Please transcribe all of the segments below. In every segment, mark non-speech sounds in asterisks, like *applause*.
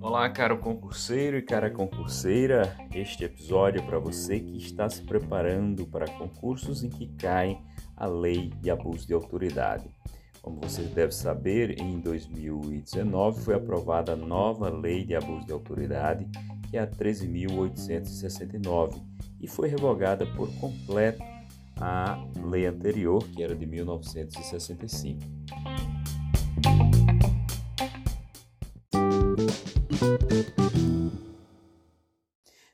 Olá, caro concurseiro e cara concurseira. Este episódio é para você que está se preparando para concursos em que caem a lei de abuso de autoridade. Como você deve saber, em 2019 foi aprovada a nova lei de abuso de autoridade, que é a 13.869, e foi revogada por completo a lei anterior, que era de 1965.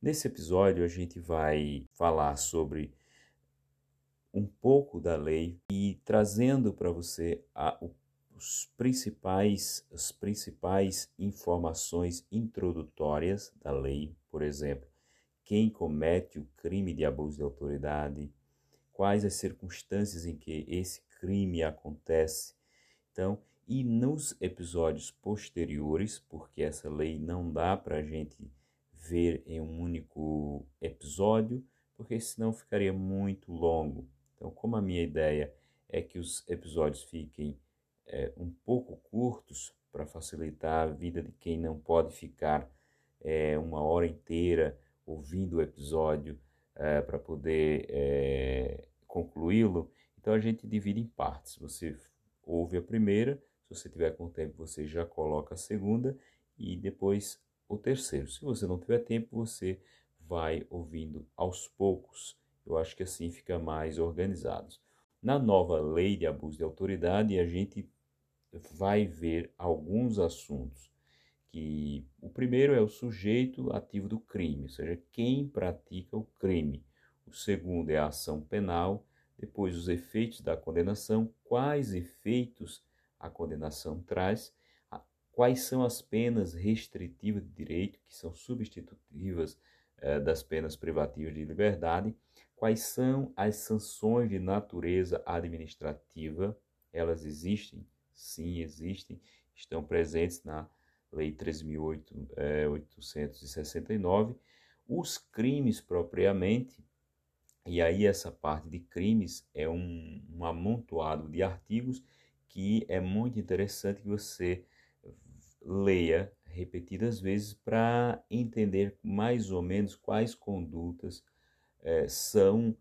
Nesse episódio, a gente vai falar sobre um pouco da lei e trazendo para você a, os principais, as principais informações introdutórias da lei, por exemplo, quem comete o crime de abuso de autoridade, quais as circunstâncias em que esse crime acontece. Então, e nos episódios posteriores, porque essa lei não dá para a gente ver em um único episódio, porque senão ficaria muito longo. Então, como a minha ideia é que os episódios fiquem é, um pouco curtos para facilitar a vida de quem não pode ficar é, uma hora inteira ouvindo o episódio é, para poder é, concluí-lo, então a gente divide em partes. Você ouve a primeira, se você tiver com tempo, você já coloca a segunda e depois o terceiro. Se você não tiver tempo, você vai ouvindo aos poucos. Eu acho que assim fica mais organizado. Na nova lei de abuso de autoridade, a gente vai ver alguns assuntos que o primeiro é o sujeito ativo do crime, ou seja, quem pratica o crime. O segundo é a ação penal, depois os efeitos da condenação, quais efeitos a condenação traz, quais são as penas restritivas de direito, que são substitutivas eh, das penas privativas de liberdade, quais são as sanções de natureza administrativa, elas existem? Sim, existem, estão presentes na Lei 13.869. Eh, os crimes propriamente, e aí essa parte de crimes é um, um amontoado de artigos que é muito interessante que você leia repetidas vezes para entender mais ou menos quais condutas é, são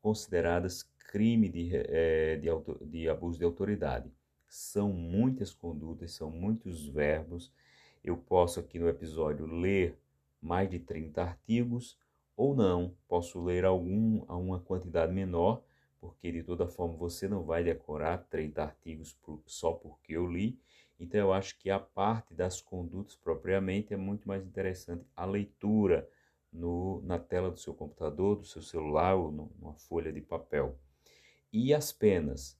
consideradas crime de, é, de, auto, de abuso de autoridade. São muitas condutas, são muitos verbos. Eu posso aqui no episódio ler mais de 30 artigos ou não, posso ler algum a uma quantidade menor, porque de toda forma você não vai decorar 30 artigos por, só porque eu li, então, eu acho que a parte das condutas propriamente é muito mais interessante a leitura no, na tela do seu computador, do seu celular ou no, numa folha de papel. E as penas?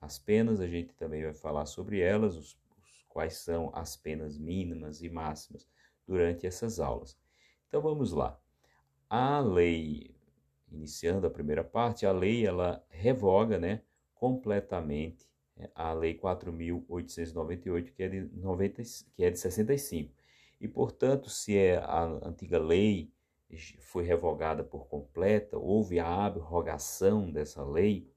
As penas, a gente também vai falar sobre elas, os, quais são as penas mínimas e máximas durante essas aulas. Então, vamos lá. A lei, iniciando a primeira parte, a lei ela revoga né, completamente a Lei 4.898, que, é de 90, que é de 65. E, portanto, se é a antiga lei foi revogada por completa, houve a abrogação dessa lei,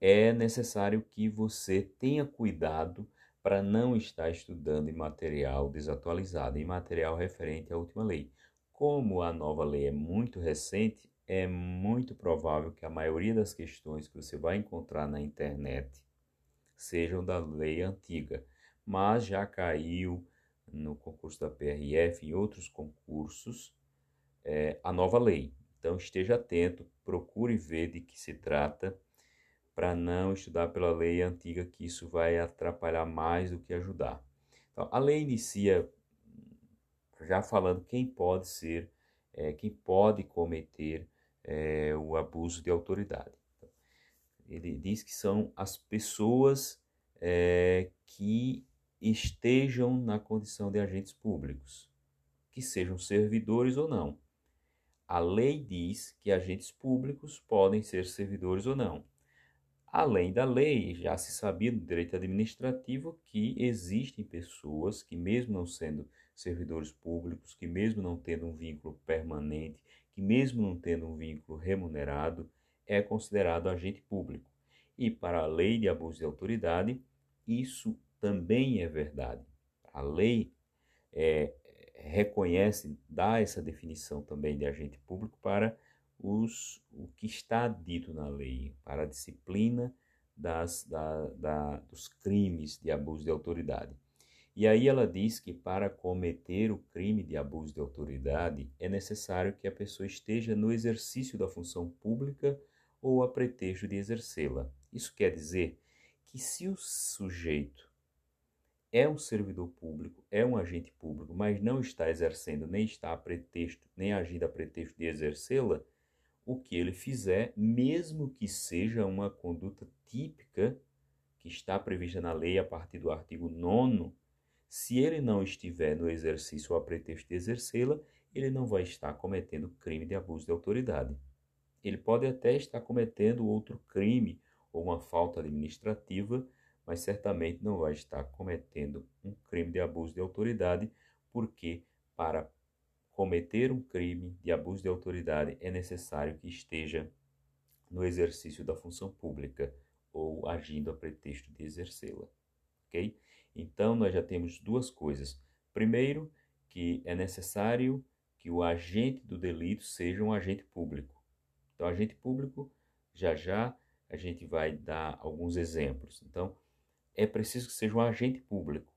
é necessário que você tenha cuidado para não estar estudando em material desatualizado, em material referente à última lei. Como a nova lei é muito recente, é muito provável que a maioria das questões que você vai encontrar na internet sejam da lei antiga, mas já caiu no concurso da PRF e outros concursos é, a nova lei. Então esteja atento, procure ver de que se trata para não estudar pela lei antiga, que isso vai atrapalhar mais do que ajudar. Então, a lei inicia já falando quem pode ser, é, quem pode cometer é, o abuso de autoridade. Ele diz que são as pessoas é, que estejam na condição de agentes públicos, que sejam servidores ou não. A lei diz que agentes públicos podem ser servidores ou não. Além da lei, já se sabia do direito administrativo que existem pessoas que, mesmo não sendo servidores públicos, que, mesmo não tendo um vínculo permanente, que, mesmo não tendo um vínculo remunerado, é considerado agente público. E para a lei de abuso de autoridade, isso também é verdade. A lei é, reconhece, dá essa definição também de agente público para os, o que está dito na lei, para a disciplina das, da, da, dos crimes de abuso de autoridade. E aí ela diz que para cometer o crime de abuso de autoridade é necessário que a pessoa esteja no exercício da função pública ou a pretexto de exercê-la. Isso quer dizer que se o sujeito é um servidor público, é um agente público, mas não está exercendo, nem está a pretexto, nem agindo a pretexto de exercê-la, o que ele fizer, mesmo que seja uma conduta típica que está prevista na lei a partir do artigo 9, se ele não estiver no exercício ou a pretexto de exercê-la, ele não vai estar cometendo crime de abuso de autoridade. Ele pode até estar cometendo outro crime ou uma falta administrativa, mas certamente não vai estar cometendo um crime de abuso de autoridade, porque para cometer um crime de abuso de autoridade é necessário que esteja no exercício da função pública ou agindo a pretexto de exercê-la. Ok? Então, nós já temos duas coisas. Primeiro, que é necessário que o agente do delito seja um agente público. Então, agente público, já já a gente vai dar alguns exemplos. Então, é preciso que seja um agente público.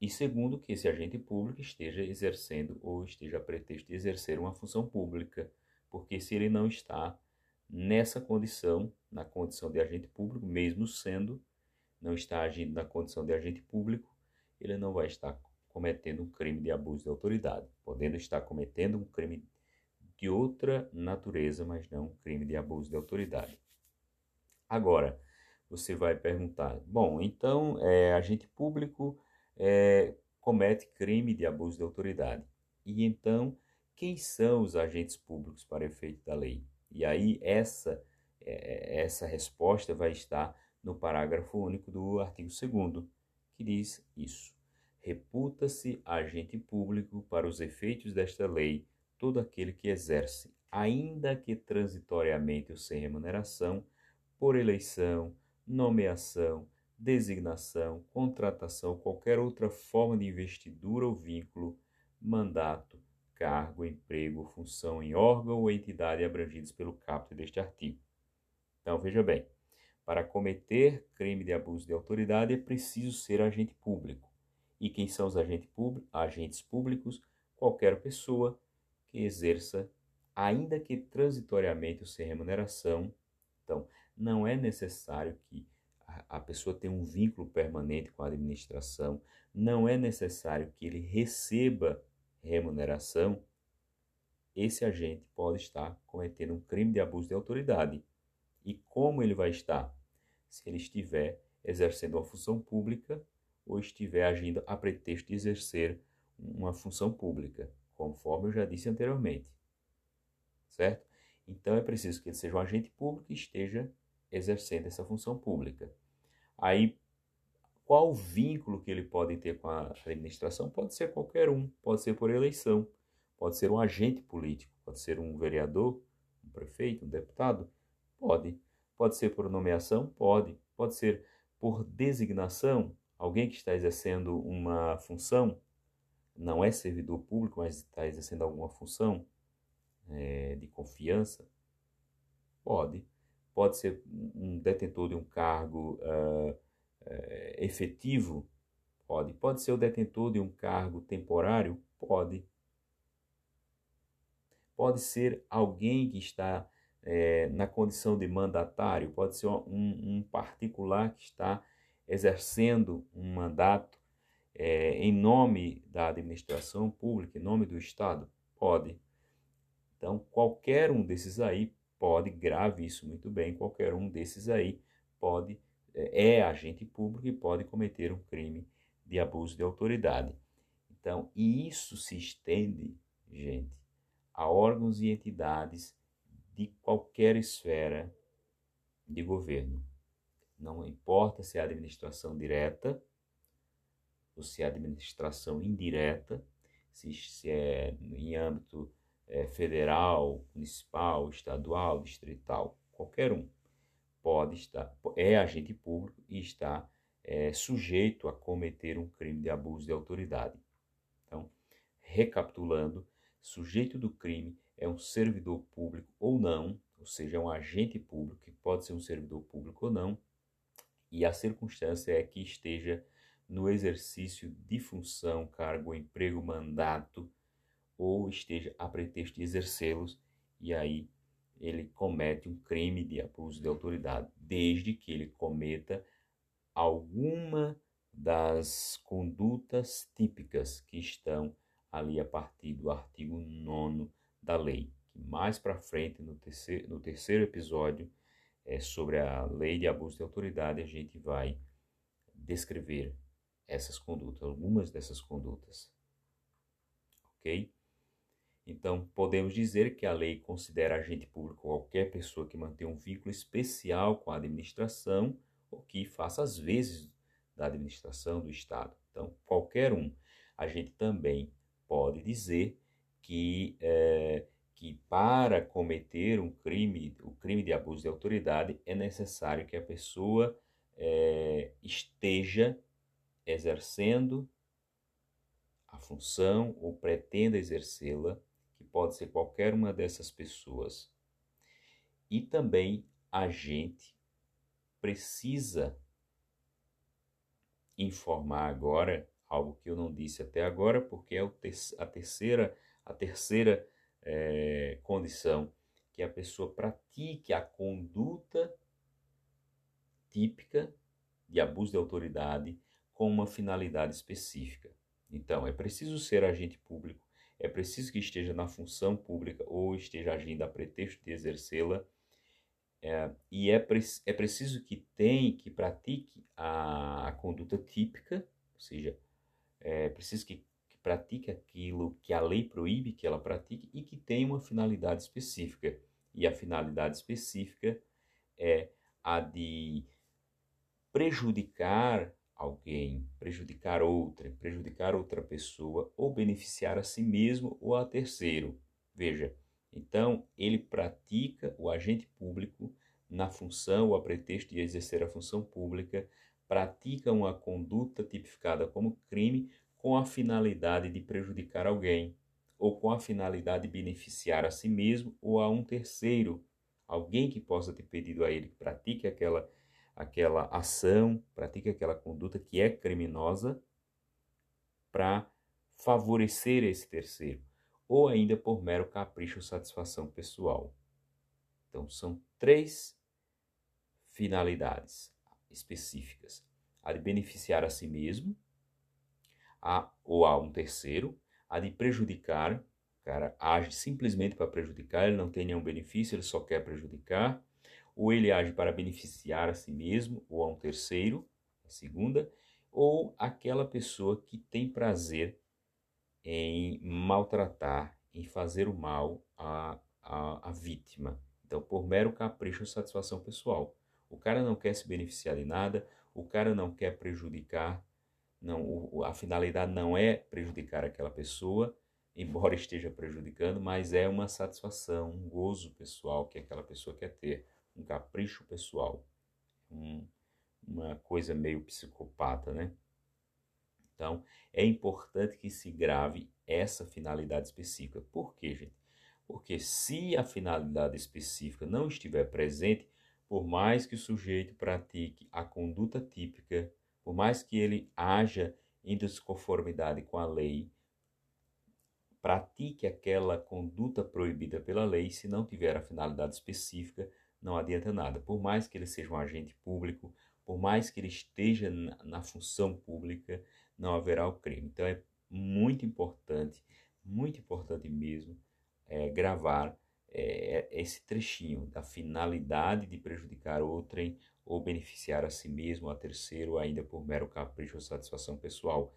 E segundo, que esse agente público esteja exercendo ou esteja a pretexto de exercer uma função pública, porque se ele não está nessa condição, na condição de agente público, mesmo sendo, não está agindo na condição de agente público, ele não vai estar cometendo um crime de abuso de autoridade, podendo estar cometendo um crime de outra natureza, mas não um crime de abuso de autoridade. Agora, você vai perguntar: bom, então é, agente público é, comete crime de abuso de autoridade. E então, quem são os agentes públicos para efeito da lei? E aí, essa, é, essa resposta vai estar no parágrafo único do artigo 2, que diz isso. Reputa-se agente público para os efeitos desta lei todo aquele que exerce, ainda que transitoriamente ou sem remuneração, por eleição, nomeação, designação, contratação qualquer outra forma de investidura ou vínculo, mandato, cargo, emprego, função em órgão ou entidade abrangidos pelo caput deste artigo. Então, veja bem, para cometer crime de abuso de autoridade é preciso ser agente público. E quem são os agentes? Agentes públicos, qualquer pessoa que exerça, ainda que transitoriamente ou sem remuneração. Então, não é necessário que a pessoa tenha um vínculo permanente com a administração, não é necessário que ele receba remuneração. Esse agente pode estar cometendo um crime de abuso de autoridade. E como ele vai estar? Se ele estiver exercendo uma função pública ou estiver agindo a pretexto de exercer uma função pública, conforme eu já disse anteriormente. Certo? Então é preciso que ele seja um agente público e esteja exercendo essa função pública. Aí, qual o vínculo que ele pode ter com a administração? Pode ser qualquer um, pode ser por eleição, pode ser um agente político, pode ser um vereador, um prefeito, um deputado, pode. Pode ser por nomeação? Pode. Pode ser por designação, alguém que está exercendo uma função, não é servidor público, mas está exercendo alguma função é, de confiança? Pode pode ser um detentor de um cargo uh, uh, efetivo? Pode. Pode ser o detentor de um cargo temporário? Pode. Pode ser alguém que está é, na condição de mandatário, pode ser um, um particular que está exercendo um mandato é, em nome da administração pública, em nome do Estado? Pode. Então, qualquer um desses aí pode, grave isso muito bem, qualquer um desses aí pode, é, é agente público e pode cometer um crime de abuso de autoridade. Então, e isso se estende, gente, a órgãos e entidades de qualquer esfera de governo. Não importa se é administração direta ou se é administração indireta, se, se é em âmbito é, federal, municipal, estadual, distrital, qualquer um, pode estar, é agente público e está é, sujeito a cometer um crime de abuso de autoridade. Então, recapitulando, sujeito do crime é um servidor público ou não, ou seja, é um agente público, que pode ser um servidor público ou não, e a circunstância é que esteja no exercício de função, cargo, emprego, mandato, ou esteja a pretexto de exercê-los, e aí ele comete um crime de abuso de autoridade, desde que ele cometa alguma das condutas típicas que estão ali a partir do artigo 9 da lei, que mais para frente, no terceiro, no terceiro episódio, é, sobre a lei de abuso de autoridade, a gente vai descrever essas condutas, algumas dessas condutas. Ok? Então, podemos dizer que a lei considera agente público qualquer pessoa que mantém um vínculo especial com a administração ou que faça as vezes da administração do Estado. Então, qualquer um. A gente também pode dizer que, é, que para cometer um crime, o crime de abuso de autoridade, é necessário que a pessoa é, esteja exercendo a função ou pretenda exercê-la pode ser qualquer uma dessas pessoas. E também a gente precisa informar agora algo que eu não disse até agora, porque é a terceira, a terceira é, condição que a pessoa pratique a conduta típica de abuso de autoridade com uma finalidade específica. Então, é preciso ser agente público preciso que esteja na função pública ou esteja agindo a pretexto de exercê-la. É, e é, pre é preciso que tenha, que pratique a, a conduta típica, ou seja, é preciso que, que pratique aquilo que a lei proíbe que ela pratique e que tenha uma finalidade específica. E a finalidade específica é a de prejudicar alguém, prejudicar outra, prejudicar outra pessoa ou beneficiar a si mesmo ou a terceiro. Veja, então ele pratica o agente público na função ou a pretexto de exercer a função pública, pratica uma conduta tipificada como crime com a finalidade de prejudicar alguém ou com a finalidade de beneficiar a si mesmo ou a um terceiro, alguém que possa ter pedido a ele que pratique aquela aquela ação, pratica aquela conduta que é criminosa para favorecer esse terceiro, ou ainda por mero capricho ou satisfação pessoal. Então, são três finalidades específicas: a de beneficiar a si mesmo, a, ou a um terceiro, a de prejudicar, o cara age simplesmente para prejudicar, ele não tem nenhum benefício, ele só quer prejudicar ou ele age para beneficiar a si mesmo ou a um terceiro, a segunda, ou aquela pessoa que tem prazer em maltratar, em fazer o mal à, à, à vítima. Então, por mero capricho ou satisfação pessoal. O cara não quer se beneficiar de nada, o cara não quer prejudicar, não, a finalidade não é prejudicar aquela pessoa, *laughs* embora esteja prejudicando, mas é uma satisfação, um gozo pessoal que aquela pessoa quer ter um capricho pessoal, um, uma coisa meio psicopata, né? Então, é importante que se grave essa finalidade específica. Por quê, gente? Porque se a finalidade específica não estiver presente, por mais que o sujeito pratique a conduta típica, por mais que ele haja em desconformidade com a lei, pratique aquela conduta proibida pela lei, se não tiver a finalidade específica, não adianta nada. Por mais que ele seja um agente público, por mais que ele esteja na, na função pública, não haverá o crime. Então é muito importante, muito importante mesmo, é, gravar é, esse trechinho da finalidade de prejudicar outrem ou beneficiar a si mesmo, a terceiro, ainda por mero capricho ou satisfação pessoal.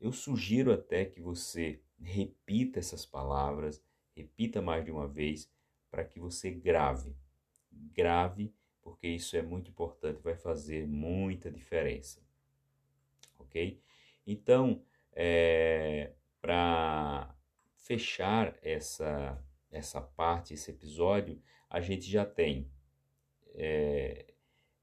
Eu sugiro até que você repita essas palavras, repita mais de uma vez, para que você grave grave, porque isso é muito importante, vai fazer muita diferença. Ok? Então, é, para fechar essa, essa parte, esse episódio, a gente já tem é,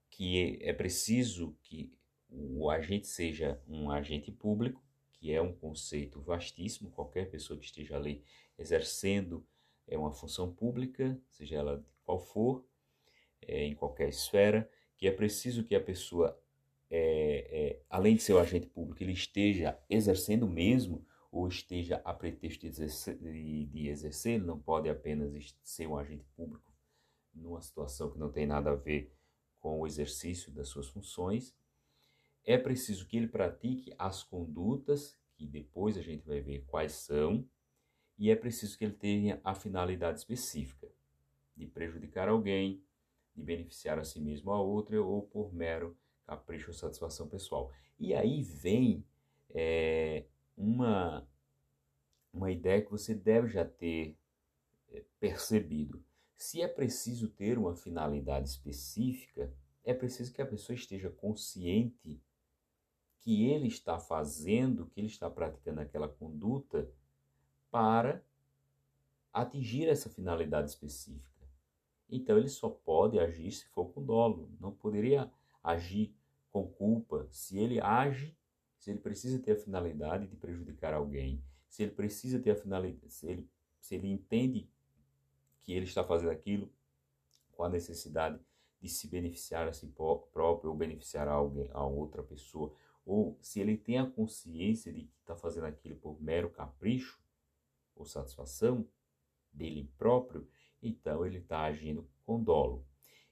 que é preciso que o agente seja um agente público, que é um conceito vastíssimo, qualquer pessoa que esteja ali exercendo é uma função pública, seja ela qual for, é, em qualquer esfera, que é preciso que a pessoa, é, é, além de ser um agente público, ele esteja exercendo mesmo ou esteja a pretexto de exercer, de, de exercer, ele não pode apenas ser um agente público numa situação que não tem nada a ver com o exercício das suas funções. É preciso que ele pratique as condutas, que depois a gente vai ver quais são, e é preciso que ele tenha a finalidade específica de prejudicar alguém, de beneficiar a si mesmo ou a outra, ou por mero capricho ou satisfação pessoal. E aí vem é, uma, uma ideia que você deve já ter é, percebido. Se é preciso ter uma finalidade específica, é preciso que a pessoa esteja consciente que ele está fazendo, que ele está praticando aquela conduta para atingir essa finalidade específica. Então ele só pode agir se for com dolo, não poderia agir com culpa. Se ele age, se ele precisa ter a finalidade de prejudicar alguém, se ele precisa ter a finalidade, se ele, se ele entende que ele está fazendo aquilo com a necessidade de se beneficiar a si próprio ou beneficiar alguém, a outra pessoa, ou se ele tem a consciência de que está fazendo aquilo por mero capricho, ou satisfação dele próprio, então ele está agindo com dolo.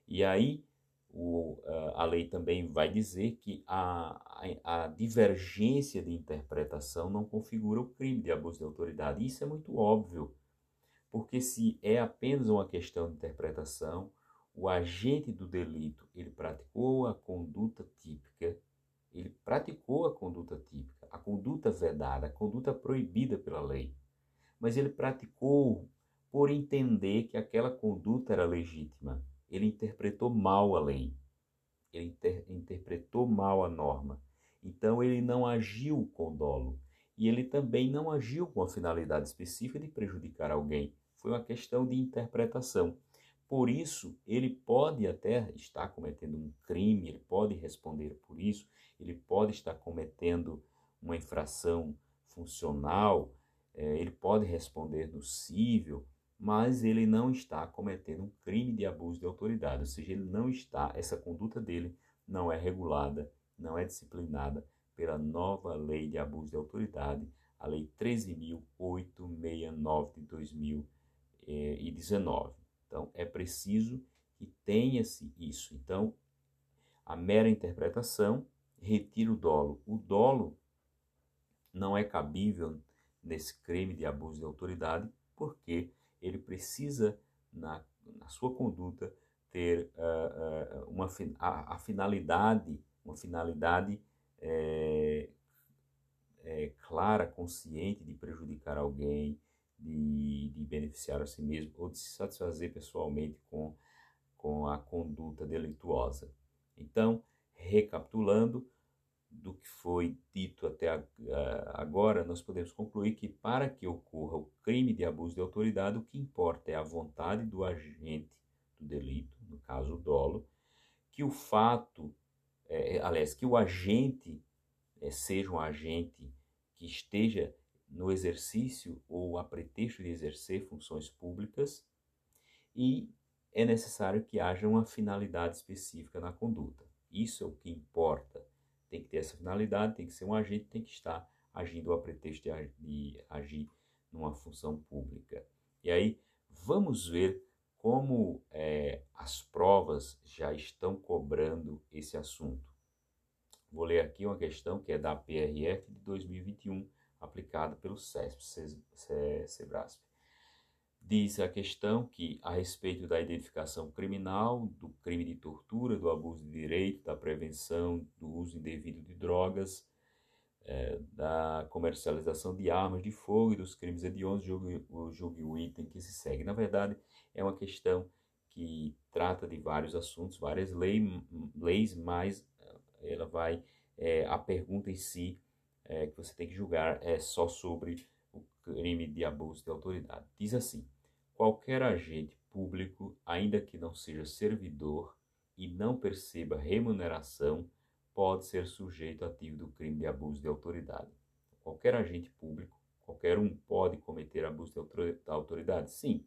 E aí o, a lei também vai dizer que a, a, a, divergência de interpretação não configura o crime de abuso de autoridade. Isso é muito óbvio, porque se é apenas uma questão de interpretação, o agente do delito ele praticou a conduta típica, ele praticou a conduta típica, a conduta vedada, a conduta proibida pela lei mas ele praticou por entender que aquela conduta era legítima. Ele interpretou mal a lei, ele inter interpretou mal a norma. Então ele não agiu com dolo e ele também não agiu com a finalidade específica de prejudicar alguém. Foi uma questão de interpretação. Por isso, ele pode até estar cometendo um crime, ele pode responder por isso, ele pode estar cometendo uma infração funcional, é, ele pode responder no cível, mas ele não está cometendo um crime de abuso de autoridade, ou seja, ele não está, essa conduta dele não é regulada, não é disciplinada pela nova lei de abuso de autoridade, a lei 13.869 de 2019. Então, é preciso que tenha-se isso. Então, a mera interpretação retira o dolo. O dolo não é cabível nesse crime de abuso de autoridade, porque ele precisa, na, na sua conduta, ter uh, uh, uma, a, a, finalidade, uma finalidade é, é, clara, consciente de prejudicar alguém, de, de beneficiar a si mesmo ou de se satisfazer pessoalmente com, com a conduta delituosa. Então, recapitulando, do que foi dito até agora, nós podemos concluir que para que ocorra o crime de abuso de autoridade, o que importa é a vontade do agente do delito, no caso o dolo, que o fato, é, aliás, que o agente é, seja um agente que esteja no exercício ou a pretexto de exercer funções públicas e é necessário que haja uma finalidade específica na conduta. Isso é o que importa tem que ter essa finalidade, tem que ser um agente, tem que estar agindo a pretexto de, agir numa função pública. E aí vamos ver como é, as provas já estão cobrando esse assunto. Vou ler aqui uma questão que é da PRF de 2021, aplicada pelo CESP, Sebrasp. Diz a questão que, a respeito da identificação criminal, do crime de tortura, do abuso de direito, da prevenção do uso indevido de drogas, é, da comercialização de armas de fogo e dos crimes hediondos, julgue, julgue o item que se segue. Na verdade, é uma questão que trata de vários assuntos, várias lei, leis, mas eh, ela vai, é, a pergunta em si é, que você tem que julgar é só sobre o crime de abuso de autoridade. Diz assim: qualquer agente público, ainda que não seja servidor, e não perceba remuneração pode ser sujeito ativo do crime de abuso de autoridade. Qualquer agente público, qualquer um pode cometer abuso de autoridade? Sim.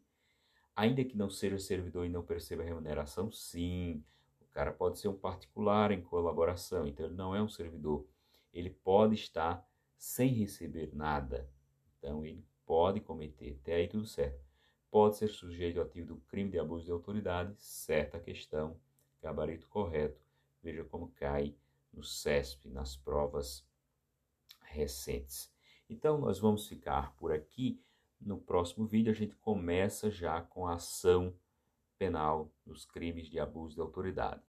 Ainda que não seja servidor e não perceba remuneração? Sim. O cara pode ser um particular em colaboração, então ele não é um servidor. Ele pode estar sem receber nada. Então ele pode cometer, até aí tudo certo. Pode ser sujeito ativo do crime de abuso de autoridade, certa questão, gabarito correto. Veja como cai no CESP, nas provas recentes. Então, nós vamos ficar por aqui. No próximo vídeo, a gente começa já com a ação penal dos crimes de abuso de autoridade.